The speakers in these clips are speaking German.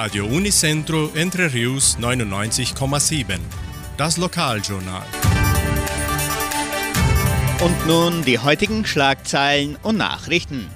Radio Unicentro Entre Rius 99,7. Das Lokaljournal. Und nun die heutigen Schlagzeilen und Nachrichten.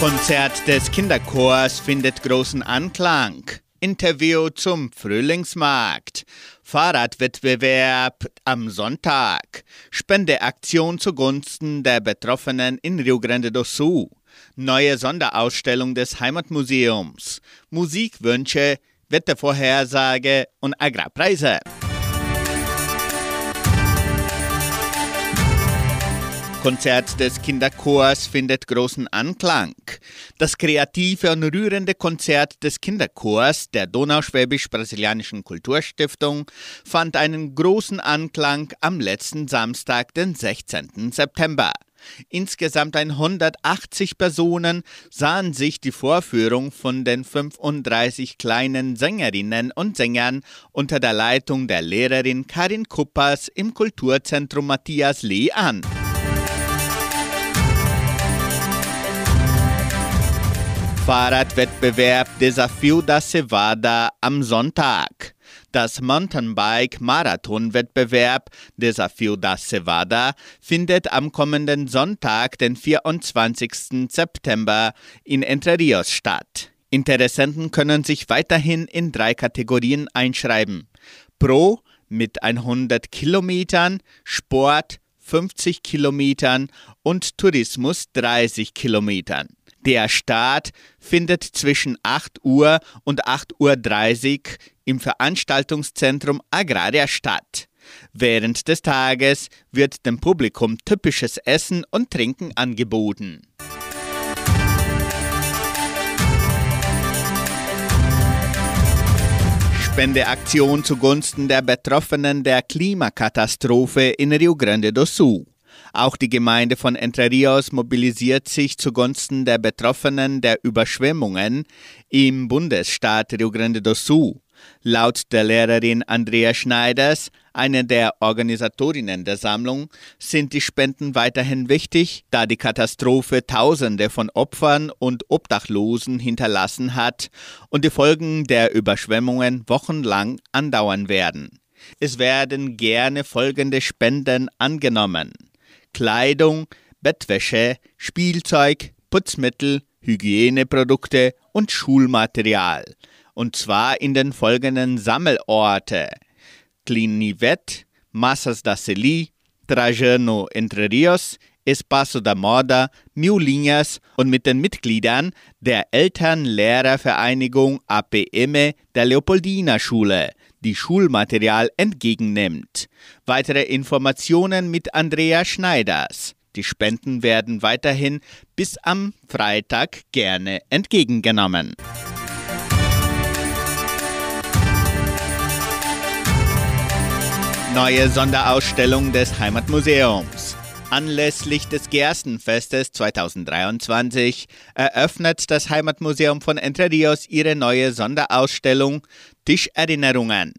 Konzert des Kinderchors findet großen Anklang. Interview zum Frühlingsmarkt. Fahrradwettbewerb am Sonntag. Spendeaktion zugunsten der Betroffenen in Rio Grande do Sul. Neue Sonderausstellung des Heimatmuseums. Musikwünsche, Wettervorhersage und Agrarpreise. Konzert des Kinderchors findet großen Anklang. Das kreative und rührende Konzert des Kinderchors der Donauschwäbisch-Brasilianischen Kulturstiftung fand einen großen Anklang am letzten Samstag, den 16. September. Insgesamt 180 Personen sahen sich die Vorführung von den 35 kleinen Sängerinnen und Sängern unter der Leitung der Lehrerin Karin Kuppers im Kulturzentrum Matthias Lee an. Fahrradwettbewerb Desafio da Cevada am Sonntag. Das Mountainbike-Marathon-Wettbewerb Desafio da Cevada findet am kommenden Sonntag, den 24. September, in Entre Rios statt. Interessenten können sich weiterhin in drei Kategorien einschreiben. Pro mit 100 Kilometern, Sport 50 Kilometern und Tourismus 30 Kilometern. Der Start findet zwischen 8 Uhr und 8.30 Uhr im Veranstaltungszentrum Agraria statt. Während des Tages wird dem Publikum typisches Essen und Trinken angeboten. Spendeaktion zugunsten der Betroffenen der Klimakatastrophe in Rio Grande do Sul. Auch die Gemeinde von Entre Rios mobilisiert sich zugunsten der Betroffenen der Überschwemmungen im Bundesstaat Rio Grande do Sul. Laut der Lehrerin Andrea Schneiders, eine der Organisatorinnen der Sammlung, sind die Spenden weiterhin wichtig, da die Katastrophe Tausende von Opfern und Obdachlosen hinterlassen hat und die Folgen der Überschwemmungen wochenlang andauern werden. Es werden gerne folgende Spenden angenommen. Kleidung, Bettwäsche, Spielzeug, Putzmittel, Hygieneprodukte und Schulmaterial. Und zwar in den folgenden Sammelorte: Clinivet, Massas da Celi, Trajano Entre Rios, Espaço da Moda, Miulinhas und mit den Mitgliedern der Eltern-Lehrer-Vereinigung APM der Leopoldina Schule die Schulmaterial entgegennimmt. Weitere Informationen mit Andrea Schneiders. Die Spenden werden weiterhin bis am Freitag gerne entgegengenommen. Neue Sonderausstellung des Heimatmuseums. Anlässlich des Gerstenfestes 2023 eröffnet das Heimatmuseum von Entre Rios ihre neue Sonderausstellung Tischerinnerungen.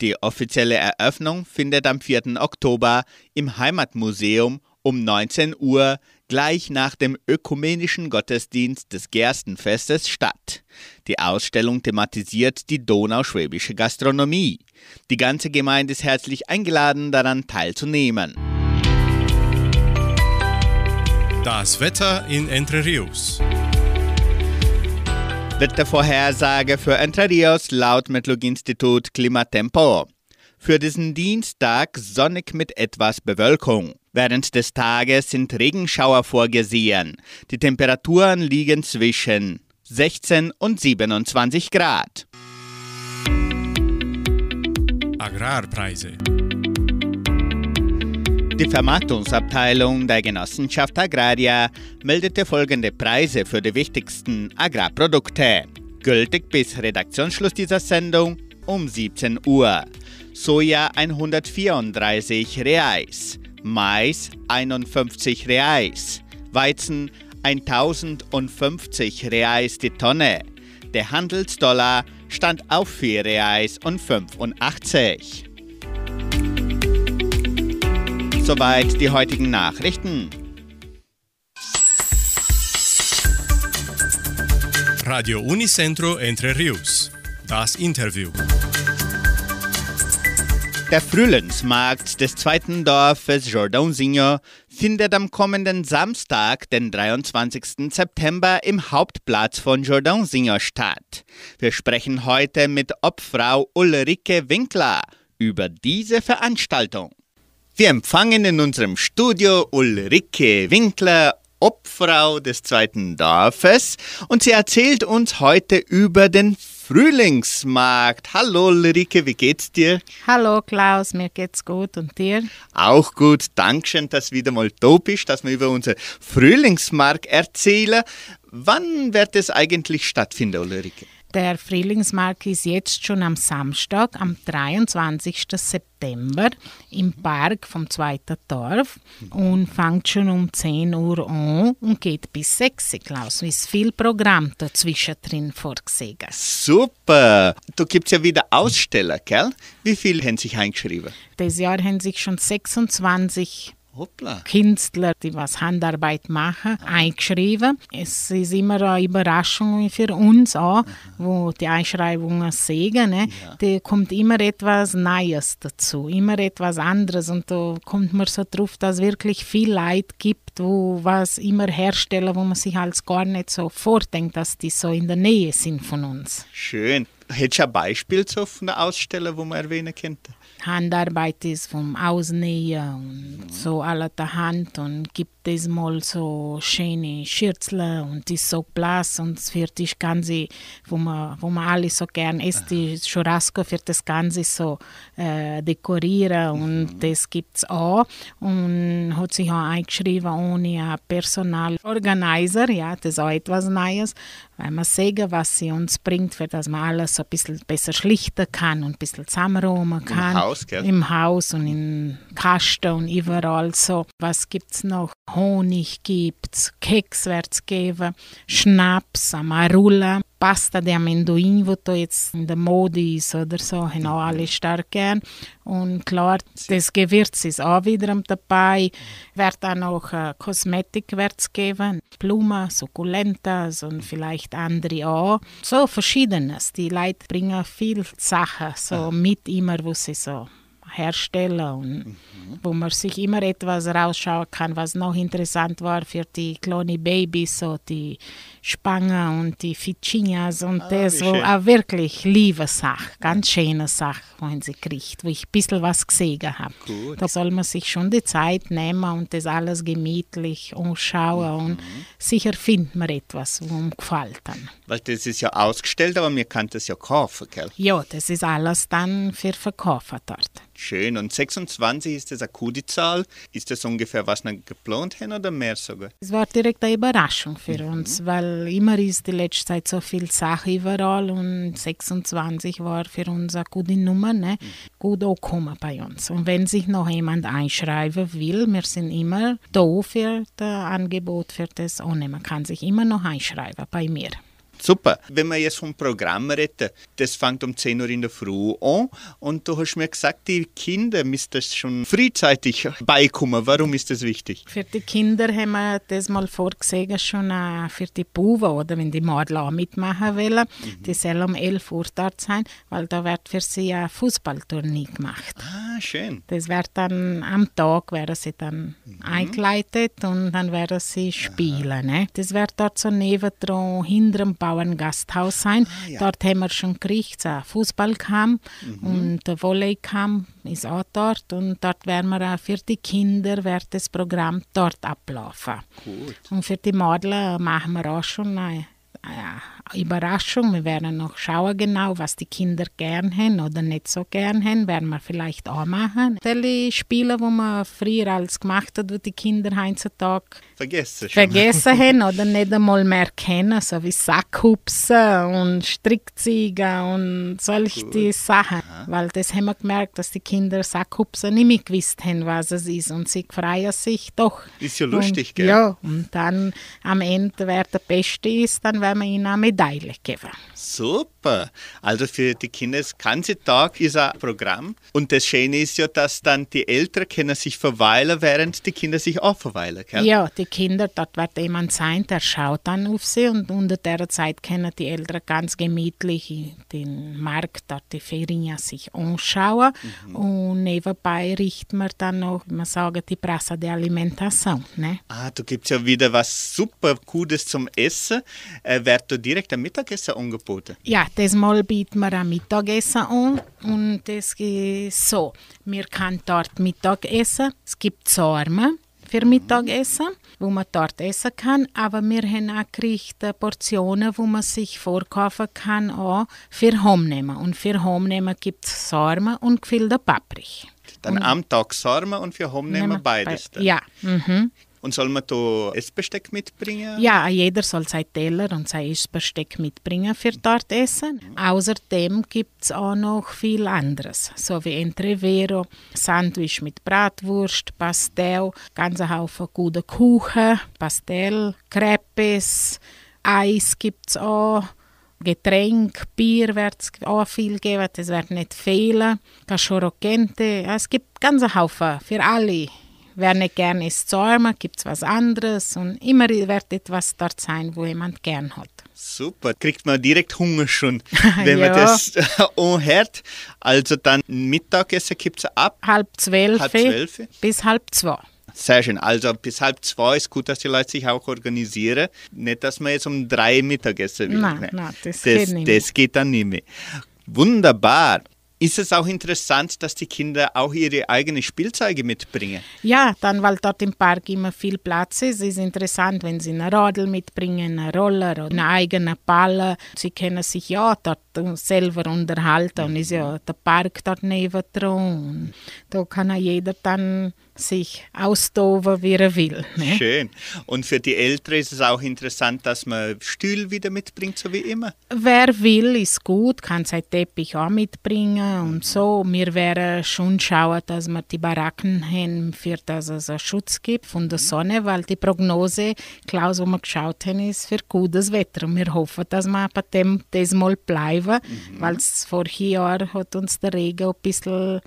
Die offizielle Eröffnung findet am 4. Oktober im Heimatmuseum um 19 Uhr gleich nach dem ökumenischen Gottesdienst des Gerstenfestes statt. Die Ausstellung thematisiert die donauschwäbische Gastronomie. Die ganze Gemeinde ist herzlich eingeladen, daran teilzunehmen. Das Wetter in Entre Rios. Wettervorhersage für Entre Rios laut Metlog-Institut Klimatempo. Für diesen Dienstag sonnig mit etwas Bewölkung. Während des Tages sind Regenschauer vorgesehen. Die Temperaturen liegen zwischen 16 und 27 Grad. Agrarpreise. Die Vermarktungsabteilung der Genossenschaft Agraria meldete folgende Preise für die wichtigsten Agrarprodukte. Gültig bis Redaktionsschluss dieser Sendung um 17 Uhr. Soja 134 Reais, Mais 51 Reais, Weizen 1050 Reais die Tonne. Der Handelsdollar stand auf 4 Reais und 85. Soweit die heutigen Nachrichten. Radio Unicentro Entre Rius. Das Interview. Der Frühlingsmarkt des zweiten Dorfes Jordansinger findet am kommenden Samstag, den 23. September, im Hauptplatz von Jordansinger statt. Wir sprechen heute mit Obfrau Ulrike Winkler über diese Veranstaltung. Wir empfangen in unserem Studio Ulrike Winkler, Obfrau des zweiten Dorfes, und sie erzählt uns heute über den Frühlingsmarkt. Hallo Ulrike, wie geht's dir? Hallo Klaus, mir geht's gut und dir? Auch gut, Dankeschön, dass wieder mal da bist, dass wir über unseren Frühlingsmarkt erzählen. Wann wird es eigentlich stattfinden, Ulrike? Der Frühlingsmarkt ist jetzt schon am Samstag, am 23. September im Park vom zweiten Dorf und fängt schon um 10 Uhr an und geht bis 6 Uhr, Klaus. Es ist viel Programm dazwischen drin vorgesehen. Super! Da gibt es ja wieder Aussteller, gell? Wie viele haben sich eingeschrieben? Dieses Jahr haben sich schon 26 Hoppla. Künstler, die was Handarbeit machen, eingeschrieben. Es ist immer eine Überraschung für uns auch, wo die Einschreibungen sehen. Ne? Da kommt immer etwas Neues dazu, immer etwas anderes und da kommt man so drauf, dass es wirklich viel Leid gibt, wo was immer herstellen, wo man sich als gar nicht so vordenkt, dass die so in der Nähe sind von uns. Schön. Hättest du ein Beispiel so von der Aussteller, wo man erwähnen könnte? Handarbeit ist vom Ausnähen und um, so aller der Hand und gibt es mal so schöne Schürzle und ist so blass und für das Ganze, wo man, wo man alle so gern isst, die Churrasco für das Ganze so äh, dekorieren und das gibt es auch und hat sich auch eingeschrieben ohne Personalorganizer, ja, das ist auch etwas Neues, weil man sehen, was sie uns bringt, für dass man alles so ein bisschen besser schlichten kann und ein bisschen zusammenräumen kann. Haus, gell? Im Haus und in Kasten und überall so. Was gibt's noch? Honig gibt's, Keks wird's geben, Schnaps, Amarula, Pasta de Amendoin, wo da jetzt in der Mode ist oder so, haben auch alle stark gern. Und klar, das Gewürz ist auch wieder dabei. Wird auch noch äh, Kosmetik wird's geben, Blumen, Sukkulentas und vielleicht andere auch. So verschiedenes. Die Leute bringen viel Sachen so mit immer, wo sie so herstellen und wo man sich immer etwas rausschauen kann, was noch interessant war für die kleinen Babys, so die Spangen und die Ficinias und Ah, das, wo auch wirklich liebe Sache, ganz schöne Sache, wenn sie kriegt, wo ich ein bisschen was gesehen habe. Gut. Da soll man sich schon die Zeit nehmen und das alles gemütlich anschauen und sicher findet man etwas, wo ihm gefällt dann. Weil das ist ja ausgestellt, aber man kann das ja kaufen, gell? Ja, das ist alles dann für Verkäufer dort. Schön. Und 26 ist das eine gute Zahl. Ist das ungefähr, was wir geplant haben oder mehr sogar? Es war direkt eine Überraschung für uns, weil immer ist die letzte Zeit so viel Sache überall und 26 war für uns eine gute Nummer, ne? gut angekommen bei uns. Und wenn sich noch jemand einschreiben will, wir sind immer da für das Angebot für das annehmen. Man kann sich immer noch einschreiben bei mir. Super. Wenn wir jetzt vom Programm reden, das fängt um 10 Uhr in der Früh an und du hast mir gesagt, die Kinder müssen das schon frühzeitig beikommen. Warum ist das wichtig? Für die Kinder haben wir das mal vorgesehen, schon äh, für die Buben, oder wenn die Mädchen auch mitmachen wollen. Die sollen um 11 Uhr dort sein, weil da wird für sie ein Fußballturnier gemacht. Ah, schön. Das wird dann am Tag werden sie dann eingeleitet und dann werden sie spielen. Ne? Das wird dort so nebendran hinter dem Bauerngasthaus sein. ja. Dort haben wir schon gekriegt, ein Fußballcamp und der Volleycamp ist auch dort und dort werden wir auch für die Kinder wird das Programm dort ablaufen. Gut. Und für die Mädchen machen wir auch schon eine, eine Überraschung. Wir werden noch schauen genau, was die Kinder gern haben oder nicht so gern haben, werden wir vielleicht auch machen. Die Spiele, die man früher als gemacht hat, wo die Kinder heutzutage Vergessen schon. vergessen haben oder nicht einmal mehr kennen, so wie Sackhupsen und Strickziegen und solche die Sachen. Weil das haben wir gemerkt, dass die Kinder Sackhupsen nicht mehr gewusst haben, was es ist und sie freuen sich doch. Ist ja lustig, und, gell? Ja, und dann am Ende, wer der Beste ist, dann werden wir ihnen eine Medaille geben. Super. Also für die Kinder ist ganze Tag ist ein Programm. Und das Schöne ist ja, dass dann die Eltern können sich verweilen, während die Kinder sich auch verweilen. Gell? Ja, die Kinder, dort wird jemand sein, der schaut dann auf sie und unter der Zeit können die Eltern ganz gemütlich den Markt, dort die Ferien sich anschauen. Mhm. Und nebenbei richten wir dann noch, wie man sagen, die Presse der Alimentation. Ne? Ah, da gibt es ja wieder was super Gutes zum Essen. Äh, wird da direkt ein Mittagessen angeboten? Ja, das Mal bieten wir ein Mittagessen an. Und das ist so, wir können dort Mittag essen. Es gibt Sormen für Mittagessen, wo man dort essen kann. Aber wir haben auch Gerichte, Portionen, wo man sich vorkaufen kann, auch für Heimnehmen. Und für Heimnehmen gibt es Sarmen und gefüllte Paprich. Dann und am Tag Sarmen und für Heimnehmen beides? Dann. Ja. Mhm. Und soll man da Essbesteck mitbringen? Ja, jeder soll sein Teller und sein Essbesteck mitbringen für dort Essen. Außerdem gibt es auch noch viel anderes, so wie Entrevero, Sandwich mit Bratwurst, Pastel, ganze Haufen gute Kuchen, Pastel, Crepes, Eis gibt es auch. Getränk, Bier wird es auch viel geben, das wird nicht fehlen. Cachorro es gibt ganze Haufen für alle. Wer nicht gerne isst Sarma, gibt es was anderes und immer wird etwas dort sein, wo jemand gern hat. Super, kriegt man direkt Hunger schon, wenn man das anhört. Also dann Mittagessen gibt es ab halb zwölf, halb zwölf bis halb zwei. Sehr schön. Also bis halb zwei ist gut, dass die Leute sich auch organisieren. Nicht, dass man jetzt um drei Mittagessen will. Nein, nein das, das, geht das geht dann nicht mehr. Wunderbar. Ist es auch interessant, dass die Kinder auch ihre eigenen Spielzeuge mitbringen? Ja, dann, weil dort im Park immer viel Platz ist, ist es interessant, wenn sie eine Radl mitbringen, einen Roller oder einen eigenen Ball. Sie können sich ja dort selber unterhalten und ist ja der Park dort neben dran. Da kann jeder dann sich austoben, wie er will. Ne? Schön. Und für die Älteren ist es auch interessant, dass man Stühle wieder mitbringt, so wie immer. Wer will, ist gut, kann sein Teppich auch mitbringen und so. Wir werden schon schauen, dass wir die Baracken haben, für dass es einen Schutz gibt von der Sonne, weil die Prognose, Klaus, wo wir geschaut haben, ist für gutes Wetter. Und wir hoffen, dass wir bei dem das mal bleiben, mhm. weil vor Jahr hat uns der Regen ein bisschen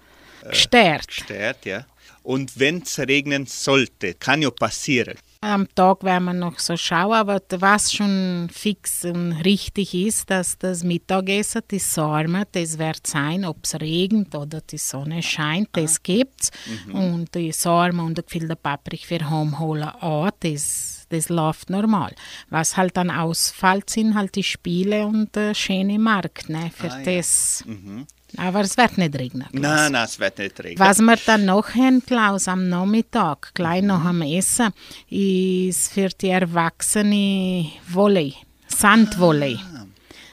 gestört. Äh, gestört, ja. Und wenn es regnen sollte, kann ja passieren. Am Tag werden wir noch so schauen, aber was schon fix und richtig ist, dass das Mittagessen, die Sarme, das wird sein, ob es regnet oder die Sonne scheint, das ah. gibt es. Mhm. Und die Sarme und der gefüllte Paprika für Heimholen auch, das, das läuft normal. Was halt dann ausfällt, sind halt die Spiele und der schöne Markt ne, für ah, das. Ja. Mhm. Aber es wird nicht regnen. Klaus. Nein, nein, es wird nicht regnen. Was wir dann noch haben, Klaus, am Nachmittag, gleich nach dem Essen, ist für die Erwachsenen Volley, Sandvolley. Ah.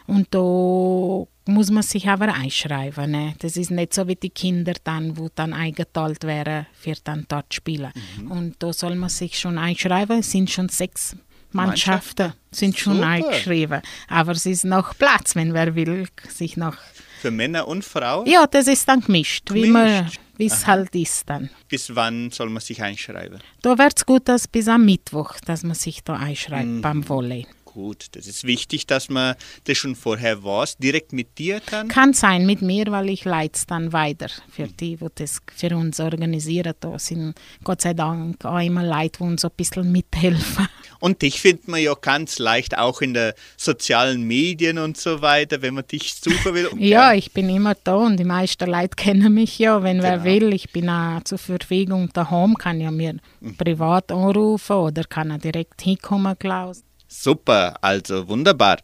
Und da muss man sich aber einschreiben. Ne? Das ist nicht so wie die Kinder dann, wo dann eingeteilt wären, für dann dort spielen. Mhm. Und da soll man sich schon einschreiben. Es sind schon sechs Mannschaften, sind schon Super. eingeschrieben. Aber es ist noch Platz, wenn wer will, sich noch für Männer und Frauen? Ja, das ist dann gemischt, gemischt. wie es halt ist dann. Bis wann soll man sich einschreiben? Da wird es gut, dass bis am Mittwoch, dass man sich da einschreibt mhm. beim Volley gut. Das ist wichtig, dass man das schon vorher weiß, direkt mit dir dann? Kann sein mit mir, weil ich leite es dann weiter für die, die das für uns organisieren. Da sind Gott sei Dank auch immer Leute, die uns ein bisschen mithelfen. Und dich findet man ja ganz leicht auch in den sozialen Medien und so weiter, wenn man dich suchen will. ja, ich bin immer da und die meisten Leute kennen mich ja. Wenn genau. wer will, ich bin auch zur Verfügung daheim, kann ja mir mhm. privat anrufen oder kann er direkt hinkommen, Klaus. Super, also wunderbar.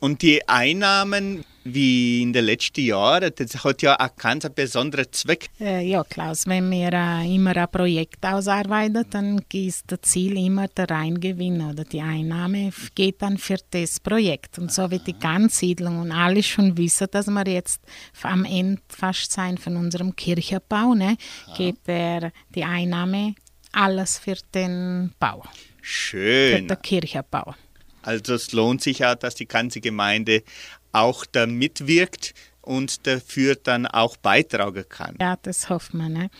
Und die Einnahmen, wie in den letzten Jahren, das hat ja auch ganz einen besonderen Zweck. Äh, ja, Klaus, wenn wir äh, immer ein Projekt ausarbeiten, dann ist das Ziel immer der Reingewinn oder die Einnahme geht dann für das Projekt. Und so wie die Ganzsiedlung und alle schon wissen, dass wir jetzt am Ende fast sein von unserem Kirchenbau, ne, geht der, die Einnahme alles für den Bau. Schön. Für den Kirchenbau. Also es lohnt sich auch, dass die ganze Gemeinde auch da mitwirkt und dafür dann auch beitragen kann. Ja, das hofft man. Ne?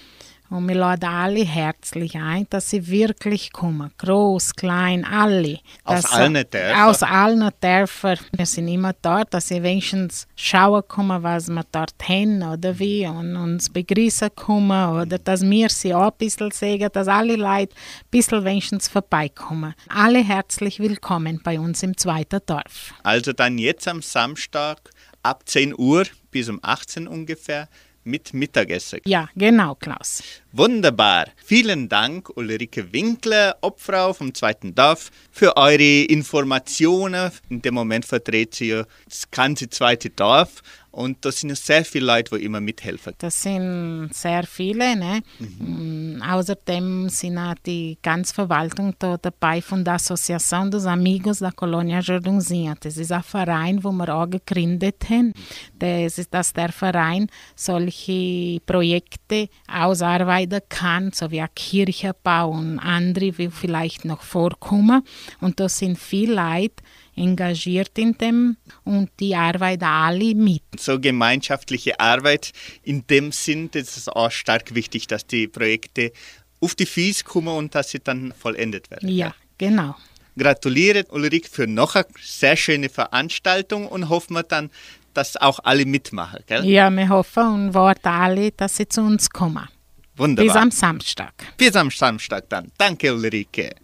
Und wir laden alle herzlich ein, dass sie wirklich kommen. Groß, klein, alle. Aus dass, allen Dörfern? Aus allen Dörfern. Wir sind immer dort, dass sie wenigstens schauen kommen, was wir dort haben oder wie und uns begrüßen kommen oder dass wir sie auch ein bisschen sehen, dass alle Leute ein bisschen wenigstens vorbeikommen. Alle herzlich willkommen bei uns im zweiten Dorf. Also dann jetzt am Samstag ab 10 Uhr bis um 18 ungefähr mit Mittagessen. Ja, genau, Klaus. Wunderbar. Vielen Dank, Ulrike Winkler, Obfrau vom zweiten Dorf, für eure Informationen. In dem Moment vertrete sie ja das ganze zweite Dorf und da sind ja sehr viele Leute, die immer mithelfen. Das sind sehr viele. Ne? Mhm. Außerdem sind auch die ganze Verwaltung da dabei von der Associação dos Amigos da Colônia Jordãozinha. Das ist ein Verein, wo wir auch gegründet haben. Das ist, dass der Verein solche Projekte ausarbeiten kann, so wie ein Kirchenbau und andere, die vielleicht noch vorkommen. Und da sind viele Leute, engagiert in dem und die arbeiten alle mit. So gemeinschaftliche Arbeit in dem Sinn, das ist auch stark wichtig, dass die Projekte auf die Füße kommen und dass sie dann vollendet werden. Ja, genau. Gratuliere Ulrike für noch eine sehr schöne Veranstaltung und hoffen wir dann, dass auch alle mitmachen. Gell? Ja, wir hoffen und warten alle, dass sie zu uns kommen. Wunderbar. Bis am Samstag. Bis am Samstag dann. Danke Ulrike.